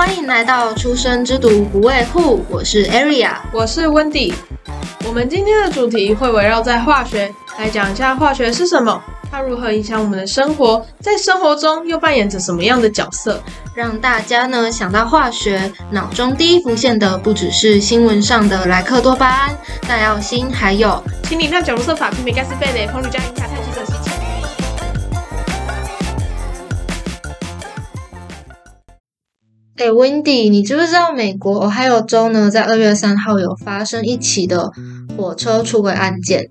欢迎来到出生之毒不畏护，我是 Aria，我是 Wendy。我们今天的主题会围绕在化学来讲一下化学是什么，它如何影响我们的生活，在生活中又扮演着什么样的角色，让大家呢想到化学，脑中第一浮现的不只是新闻上的莱克多巴胺、大药星，还有氢锂钪钾卢瑟法、皮米盖斯贝雷、硼铝加银钾哎，Wendy，你知不知道美国还有州呢，在二月三号有发生一起的火车出轨案件？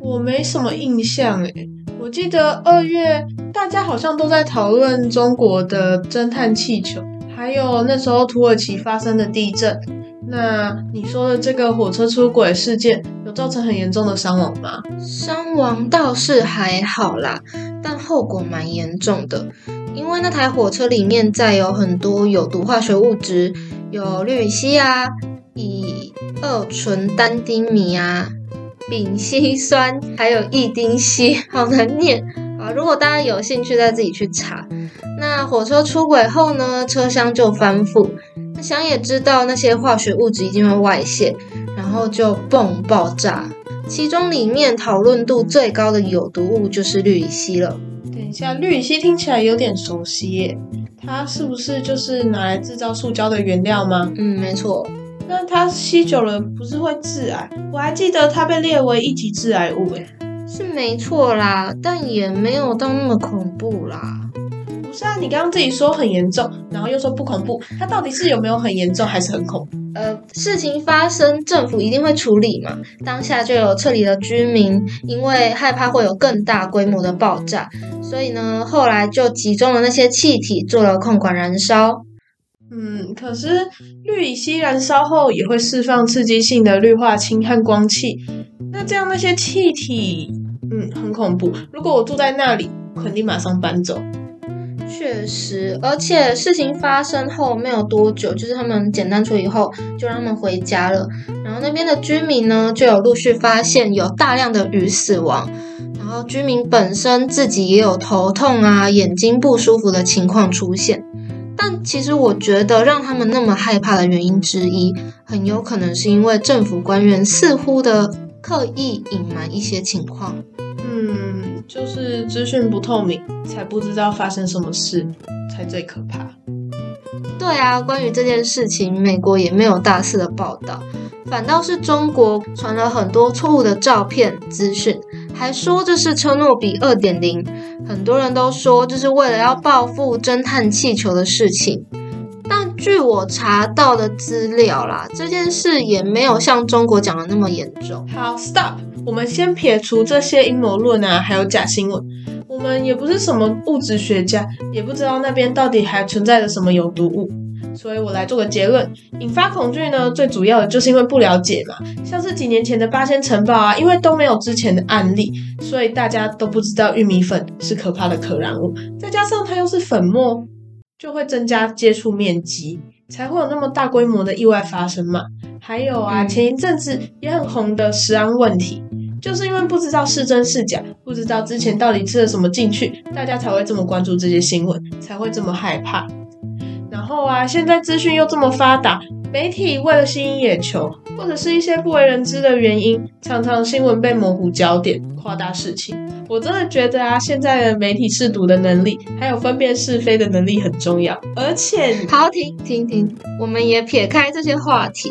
我没什么印象哎，我记得二月大家好像都在讨论中国的侦探气球，还有那时候土耳其发生的地震。那你说的这个火车出轨事件，有造成很严重的伤亡吗？伤亡倒是还好啦，但后果蛮严重的。因为那台火车里面载有很多有毒化学物质，有氯乙烯啊、乙二醇单丁醚啊、丙烯酸，还有异丁烯，好难念啊！如果大家有兴趣，再自己去查。那火车出轨后呢，车厢就翻覆，那想也知道那些化学物质一定会外泄，然后就嘣爆炸。其中里面讨论度最高的有毒物就是氯乙烯了。像氯乙烯听起来有点熟悉耶，它是不是就是拿来制造塑胶的原料吗？嗯，没错。那它吸久了不是会致癌？我还记得它被列为一级致癌物诶。是没错啦，但也没有到那么恐怖啦。不是啊，你刚刚自己说很严重，然后又说不恐怖，它到底是有没有很严重，还是很恐怖？呃，事情发生，政府一定会处理嘛。当下就有撤离的居民，因为害怕会有更大规模的爆炸，所以呢，后来就集中了那些气体做了控管燃烧。嗯，可是氯乙烯燃烧后也会释放刺激性的氯化氢和光气，那这样那些气体，嗯，很恐怖。如果我住在那里，肯定马上搬走。确实，而且事情发生后没有多久，就是他们简单处理后，就让他们回家了。然后那边的居民呢，就有陆续发现有大量的鱼死亡，然后居民本身自己也有头痛啊、眼睛不舒服的情况出现。但其实我觉得让他们那么害怕的原因之一，很有可能是因为政府官员似乎的刻意隐瞒一些情况。嗯，就是资讯不透明，才不知道发生什么事，才最可怕。对啊，关于这件事情，美国也没有大肆的报道，反倒是中国传了很多错误的照片资讯，还说这是车诺比二点零，很多人都说这是为了要报复侦探气球的事情。但据我查到的资料啦，这件事也没有像中国讲的那么严重。好，stop。我们先撇除这些阴谋论啊，还有假新闻。我们也不是什么物质学家，也不知道那边到底还存在着什么有毒物。所以我来做个结论：引发恐惧呢，最主要的就是因为不了解嘛。像是几年前的八仙城堡啊，因为都没有之前的案例，所以大家都不知道玉米粉是可怕的可燃物。再加上它又是粉末，就会增加接触面积，才会有那么大规模的意外发生嘛。还有啊，前一阵子也很红的食安问题。就是因为不知道是真是假，不知道之前到底吃了什么进去，大家才会这么关注这些新闻，才会这么害怕。然后啊，现在资讯又这么发达，媒体为了吸引眼球，或者是一些不为人知的原因，常常新闻被模糊焦点，夸大事情。我真的觉得啊，现在的媒体试读的能力，还有分辨是非的能力很重要。而且，好停停停，我们也撇开这些话题，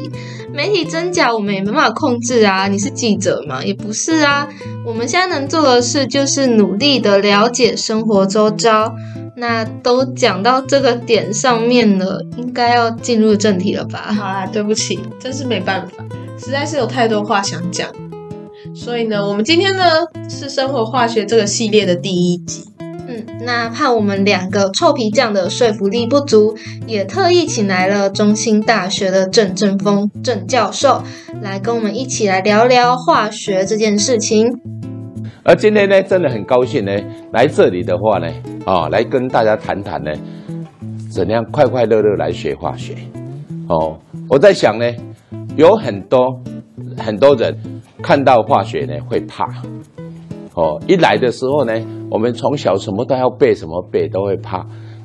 媒体真假我们也没办法控制啊。你是记者吗？也不是啊。我们现在能做的事就是努力的了解生活周遭。那都讲到这个点上面了，应该要进入正题了吧？好啦，对不起，真是没办法，实在是有太多话想讲。所以呢，我们今天呢是生活化学这个系列的第一集。嗯，那怕我们两个臭皮匠的说服力不足，也特意请来了中兴大学的郑正峰郑教授来跟我们一起来聊聊化学这件事情。而今天呢，真的很高兴呢，来这里的话呢，啊，来跟大家谈谈呢，怎样快快乐乐来学化学。哦，我在想呢，有很多很多人。看到化学呢会怕，哦，一来的时候呢，我们从小什么都要背，什么背都会怕，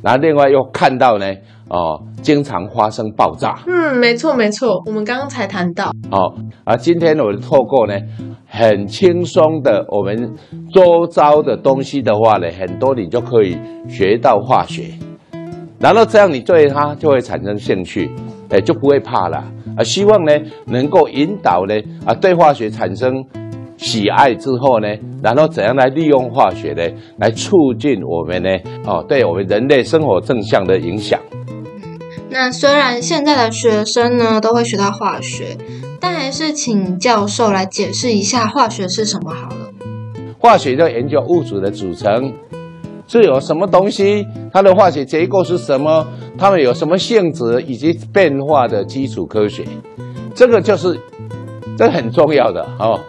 然然后另外又看到呢，哦，经常发生爆炸，嗯，没错没错，我们刚刚才谈到，哦，啊，今天我透过呢很轻松的我们周遭的东西的话呢，很多你就可以学到化学，然后这样你对它就会产生兴趣，哎，就不会怕了啊。希望呢能够引导呢啊对化学产生喜爱之后呢，然后怎样来利用化学呢，来促进我们呢哦对我们人类生活正向的影响。那虽然现在的学生呢都会学到化学，但还是请教授来解释一下化学是什么好了。化学就研究物质的组成是有什么东西，它的化学结构是什么，它们有什么性质？以及变化的基础科学，这个就是这很重要的哦。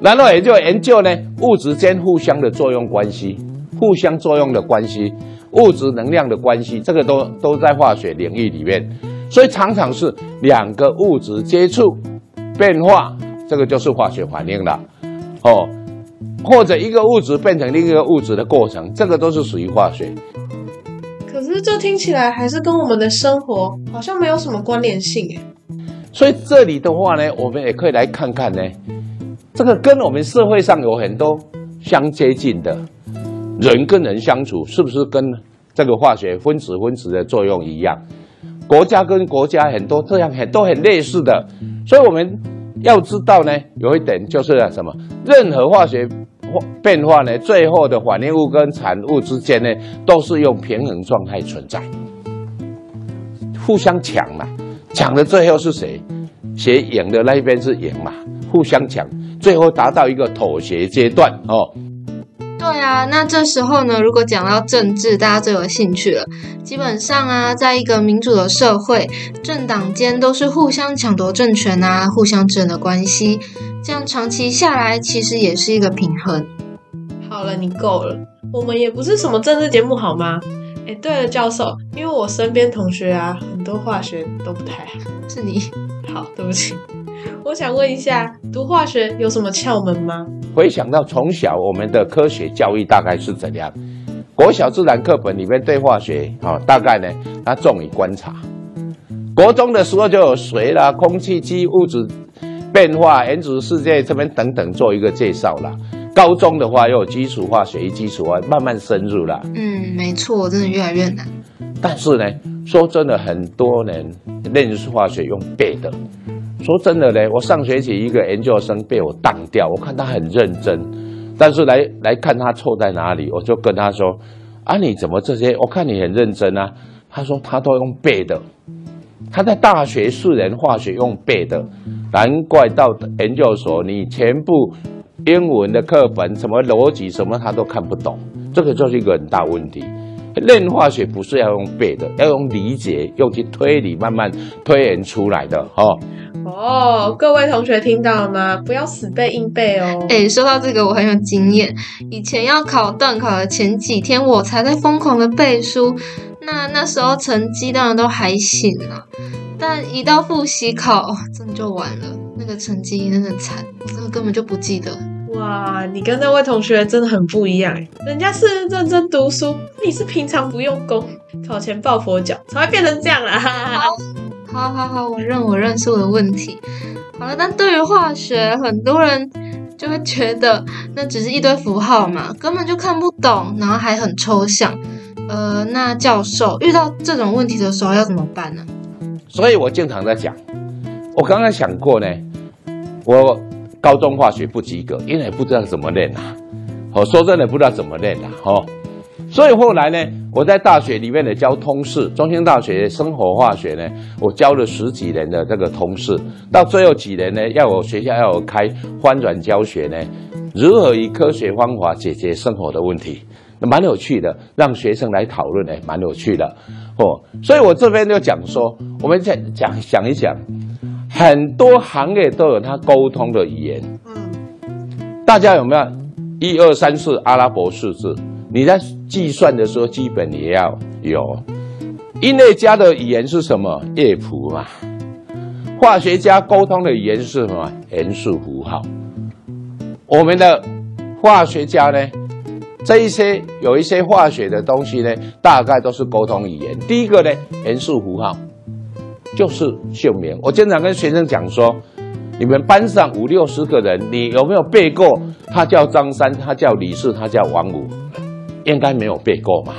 然后也就研究呢物质间互相的作用关系，互相作用的关系。物质能量的关系，这个都都在化学领域里面，所以常常是两个物质接触变化，这个就是化学反应了，哦，或者一个物质变成另一个物质的过程，这个都是属于化学。可是这听起来还是跟我们的生活好像没有什么关联性诶。所以这里的话呢，我们也可以来看看呢，这个跟我们社会上有很多相接近的。人跟人相处是不是跟这个化学分子分子的作用一样？国家跟国家很多这样很都很类似的，所以我们要知道呢，有一点就是什么？任何化学变化呢，最后的反应物跟产物之间呢，都是用平衡状态存在，互相抢嘛，抢的最后是谁？谁赢的那一边是赢嘛？互相抢，最后达到一个妥协阶段哦。对啊，那这时候呢，如果讲到政治，大家最有兴趣了。基本上啊，在一个民主的社会，政党间都是互相抢夺政权啊，互相争的关系，这样长期下来，其实也是一个平衡。好了，你够了，我们也不是什么政治节目，好吗？哎，对了，教授，因为我身边同学啊，很多化学都不太好，是你？好，对不起。我想问一下，读化学有什么窍门吗？回想到从小我们的科学教育大概是怎样？国小自然课本里面对化学，啊，大概呢，它重于观察。国中的时候就有水啦、空气机、物质变化、原子世界这边等等做一个介绍啦。高中的话又有基础化学、基础化，慢慢深入啦。嗯，没错，真的越来越难。但是呢，说真的，很多人认识化学用背的。说真的嘞，我上学期一个研究生被我当掉，我看他很认真，但是来来看他错在哪里，我就跟他说：“啊，你怎么这些？我看你很认真啊。”他说他都用背的，他在大学四年化学用背的，难怪到研究所你全部英文的课本什么逻辑什么他都看不懂，这个就是一个很大问题。练化学不是要用背的，要用理解，用去推理，慢慢推演出来的哦。哦，各位同学听到了吗？不要死背硬背哦。哎，说到这个，我很有经验。以前要考段考的前几天，我才在疯狂的背书。那那时候成绩当然都还行啊，但一到复习考，真的就完了。那个成绩真的惨，我真的根本就不记得。哇，你跟那位同学真的很不一样人家是认真读书，你是平常不用功，考前抱佛脚，才会变成这样啦。好好好，我认我认是我的问题。好了，但对于化学，很多人就会觉得那只是一堆符号嘛，根本就看不懂，然后还很抽象。呃，那教授遇到这种问题的时候要怎么办呢？所以我经常在讲，我刚刚想过呢，我高中化学不及格，因为不知道怎么练啊。我说真的，不知道怎么练啊。哦。所以后来呢，我在大学里面呢教通识，中兴大学生活化学呢，我教了十几年的这个通识，到最后几年呢，要我学校要我开翻转教学呢，如何以科学方法解决生活的问题，蛮有趣的，让学生来讨论，呢，蛮有趣的，哦，所以我这边就讲说，我们再讲想一想，很多行业都有它沟通的语言，嗯，大家有没有一二三四阿拉伯数字？你在计算的时候，基本也要有。音乐家的语言是什么？乐谱嘛。化学家沟通的语言是什么？元素符号。我们的化学家呢，这一些有一些化学的东西呢，大概都是沟通语言。第一个呢，元素符号就是姓名。我经常跟学生讲说，你们班上五六十个人，你有没有背过？他叫张三，他叫李四，他叫王五，应该没有背过嘛？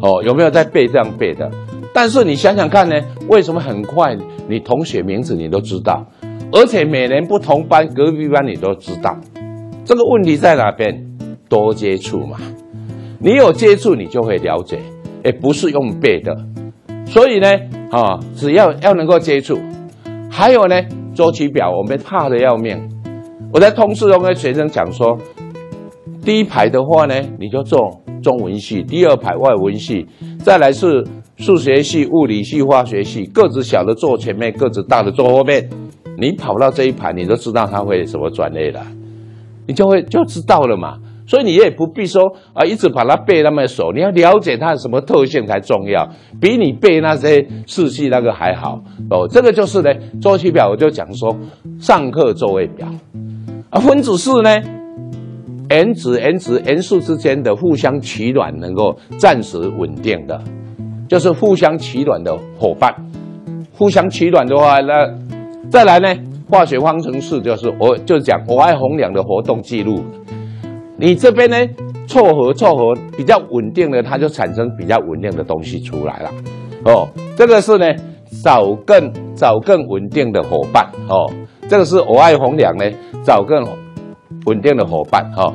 哦，有没有在背这样背的？但是你想想看呢，为什么很快你同学名字你都知道，而且每年不同班、隔壁班你都知道？这个问题在哪边？多接触嘛，你有接触你就会了解，而，不是用背的。所以呢，啊，只要要能够接触，还有呢，周期表我们怕的要命。我在通识中跟学生讲说，第一排的话呢，你就做中文系；第二排外文系，再来是数学系、物理系、化学系，个子小的坐前面，个子大的坐后面。你跑到这一排，你就知道他会什么转类了，你就会就知道了嘛。所以你也不必说啊，一直把它背那么熟，你要了解它什么特性才重要，比你背那些四系那个还好哦。这个就是呢，周期表我就讲说，上课座位表啊，分子式呢，n 值 n 值 n 数之间的互相取暖能够暂时稳定的，就是互相取暖的伙伴。互相取暖的话，那再来呢，化学方程式就是我就讲我爱红娘的活动记录。你这边呢，凑合凑合比较稳定的，它就产生比较稳定的东西出来了。哦，这个是呢，找更找更稳定的伙伴。哦，这个是我爱红娘呢，找更稳定的伙伴。哈，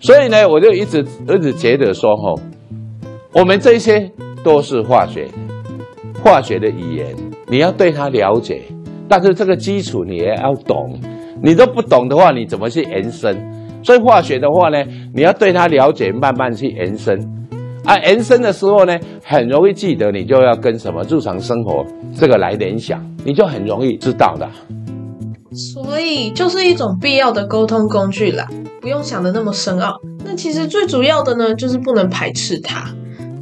所以呢，我就一直一直觉得说，哈，我们这些都是化学，化学的语言，你要对它了解，但是这个基础你也要懂。你都不懂的话，你怎么去延伸？所以化学的话呢，你要对它了解，慢慢去延伸。啊，延伸的时候呢，很容易记得，你就要跟什么日常生活这个来联想，你就很容易知道的。所以就是一种必要的沟通工具啦，不用想的那么深奥。那其实最主要的呢，就是不能排斥它。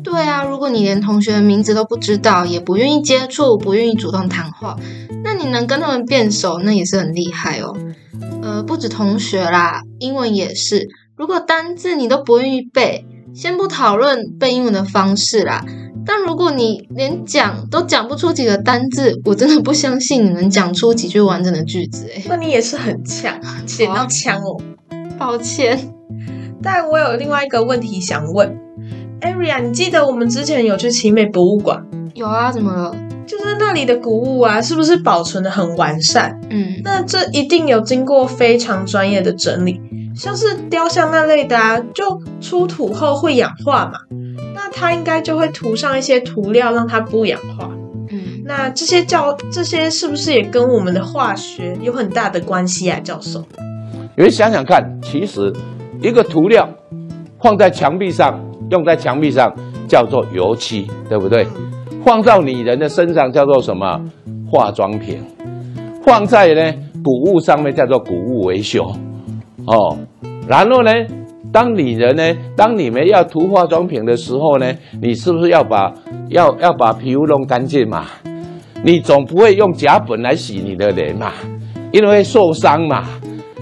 对啊，如果你连同学的名字都不知道，也不愿意接触，不愿意主动谈话，那你能跟他们变熟，那也是很厉害哦。呃，不止同学啦，英文也是。如果单字你都不愿意背，先不讨论背英文的方式啦。但如果你连讲都讲不出几个单字，我真的不相信你能讲出几句完整的句子。哎，那你也是很强，捡到枪哦。抱歉，但我有另外一个问题想问，Aria，你记得我们之前有去奇美博物馆？有啊，怎么了？就是那里的古物啊，是不是保存的很完善？嗯，那这一定有经过非常专业的整理，像是雕像那类的啊，就出土后会氧化嘛，那它应该就会涂上一些涂料让它不氧化。嗯，那这些教这些是不是也跟我们的化学有很大的关系啊，教授？你们想想看，其实一个涂料放在墙壁上，用在墙壁上叫做油漆，对不对？放到你人的身上叫做什么化妆品？放在呢谷物上面叫做谷物维修，哦，然后呢，当你人呢，当你们要涂化妆品的时候呢，你是不是要把要要把皮肤弄干净嘛？你总不会用甲苯来洗你的脸嘛，因为受伤嘛，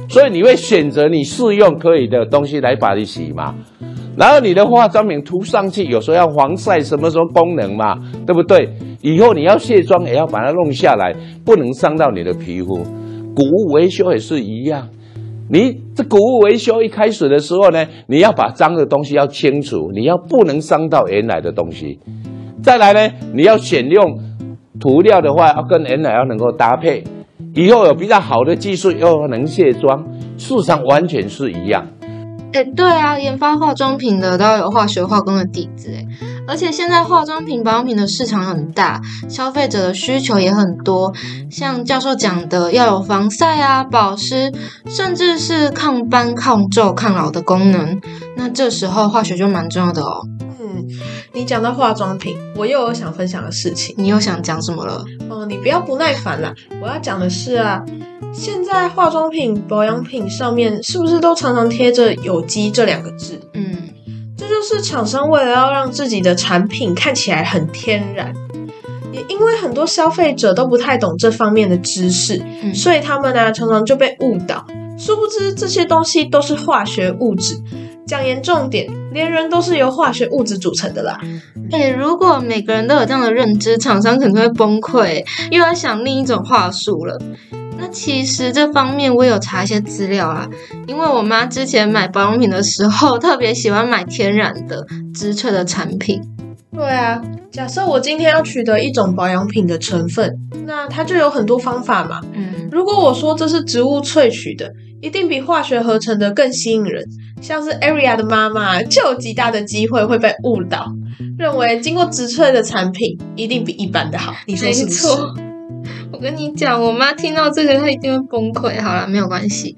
所以你会选择你适用可以的东西来把你洗嘛。然后你的化妆品涂上去，有时候要防晒，什么时候功能嘛，对不对？以后你要卸妆也要把它弄下来，不能伤到你的皮肤。古物维修也是一样，你这古物维修一开始的时候呢，你要把脏的东西要清除，你要不能伤到原来的东西。再来呢，你要选用涂料的话，要跟原来要能够搭配。以后有比较好的技术，又能卸妆，事实上完全是一样。哎，对啊，研发化妆品的都要有化学化工的底子哎，而且现在化妆品、保养品的市场很大，消费者的需求也很多。像教授讲的，要有防晒啊、保湿，甚至是抗斑、抗皱、抗老的功能。那这时候化学就蛮重要的哦。嗯，你讲到化妆品，我又有想分享的事情。你又想讲什么了？哦，你不要不耐烦啦，我要讲的是啊。现在化妆品、保养品上面是不是都常常贴着“有机”这两个字？嗯，这就是厂商为了要让自己的产品看起来很天然，也因为很多消费者都不太懂这方面的知识，所以他们呢常常就被误导，殊不知这些东西都是化学物质，讲严重点，连人都是由化学物质组成的啦。哎，如果每个人都有这样的认知，厂商可能会崩溃，又要想另一种话术了。那其实这方面我有查一些资料啊，因为我妈之前买保养品的时候，特别喜欢买天然的、植萃的产品。对啊，假设我今天要取得一种保养品的成分，那它就有很多方法嘛。嗯，如果我说这是植物萃取的，一定比化学合成的更吸引人。像是 Aria 的妈妈，就有极大的机会会被误导，认为经过植萃的产品一定比一般的好。你说是不是？没错我跟你讲，我妈听到这个，她一定会崩溃。好了，没有关系。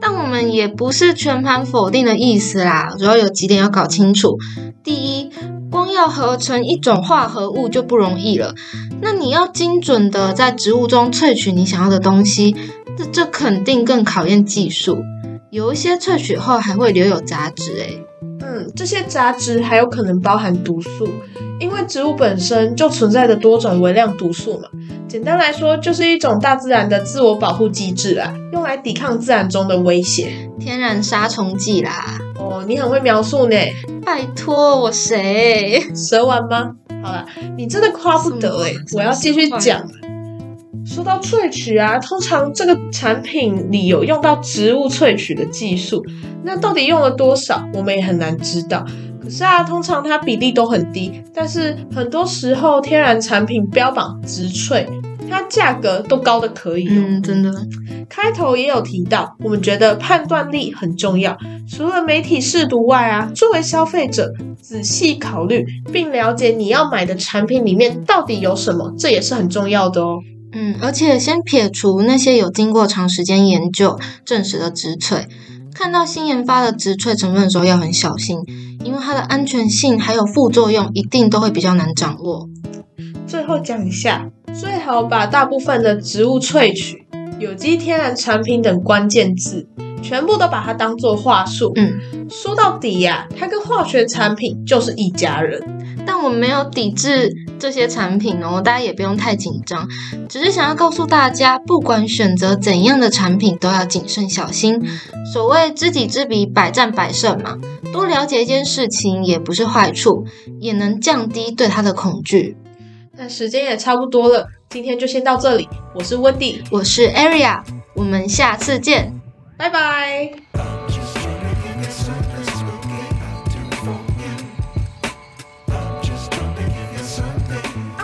但我们也不是全盘否定的意思啦，主要有几点要搞清楚。第一，光要合成一种化合物就不容易了，那你要精准的在植物中萃取你想要的东西，这这肯定更考验技术。有一些萃取后还会留有杂质、欸，嗯，这些杂质还有可能包含毒素，因为植物本身就存在着多种微量毒素嘛。简单来说，就是一种大自然的自我保护机制啦，用来抵抗自然中的威胁。天然杀虫剂啦。哦，你很会描述呢，拜托我谁？蛇丸吗？好了，你真的夸不得诶、我要继续讲。说到萃取啊，通常这个产品里有用到植物萃取的技术，那到底用了多少，我们也很难知道。可是啊，通常它比例都很低，但是很多时候天然产品标榜植萃，它价格都高的可以、哦。嗯，真的。开头也有提到，我们觉得判断力很重要。除了媒体试读外啊，作为消费者，仔细考虑并了解你要买的产品里面到底有什么，这也是很重要的哦。嗯，而且先撇除那些有经过长时间研究证实的植萃，看到新研发的植萃成分的时候要很小心，因为它的安全性还有副作用一定都会比较难掌握。最后讲一下，最好把大部分的植物萃取、有机天然产品等关键字，全部都把它当做话术。嗯，说到底呀、它跟化学产品就是一家人。但我没有抵制这些产品哦，大家也不用太紧张，只是想要告诉大家，不管选择怎样的产品，都要谨慎小心。所谓知己知彼，百战百胜嘛，多了解一件事情也不是坏处，也能降低对它的恐惧。那时间也差不多了，今天就先到这里。我是温迪，我是 Aria，我们下次见。拜拜。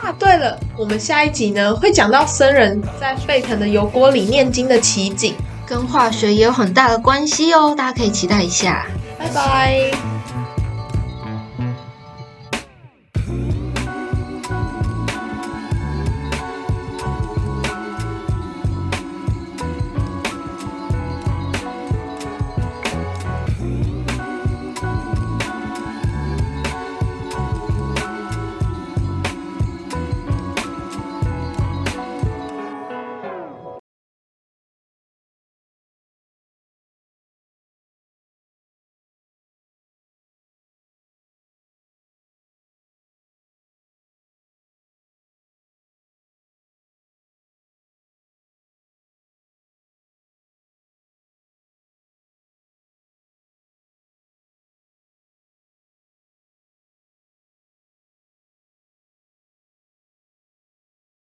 啊，对了，我们下一集呢会讲到僧人在沸腾的油锅里念经的奇景。跟化学也有很大的关系哦，大家可以期待一下。拜拜。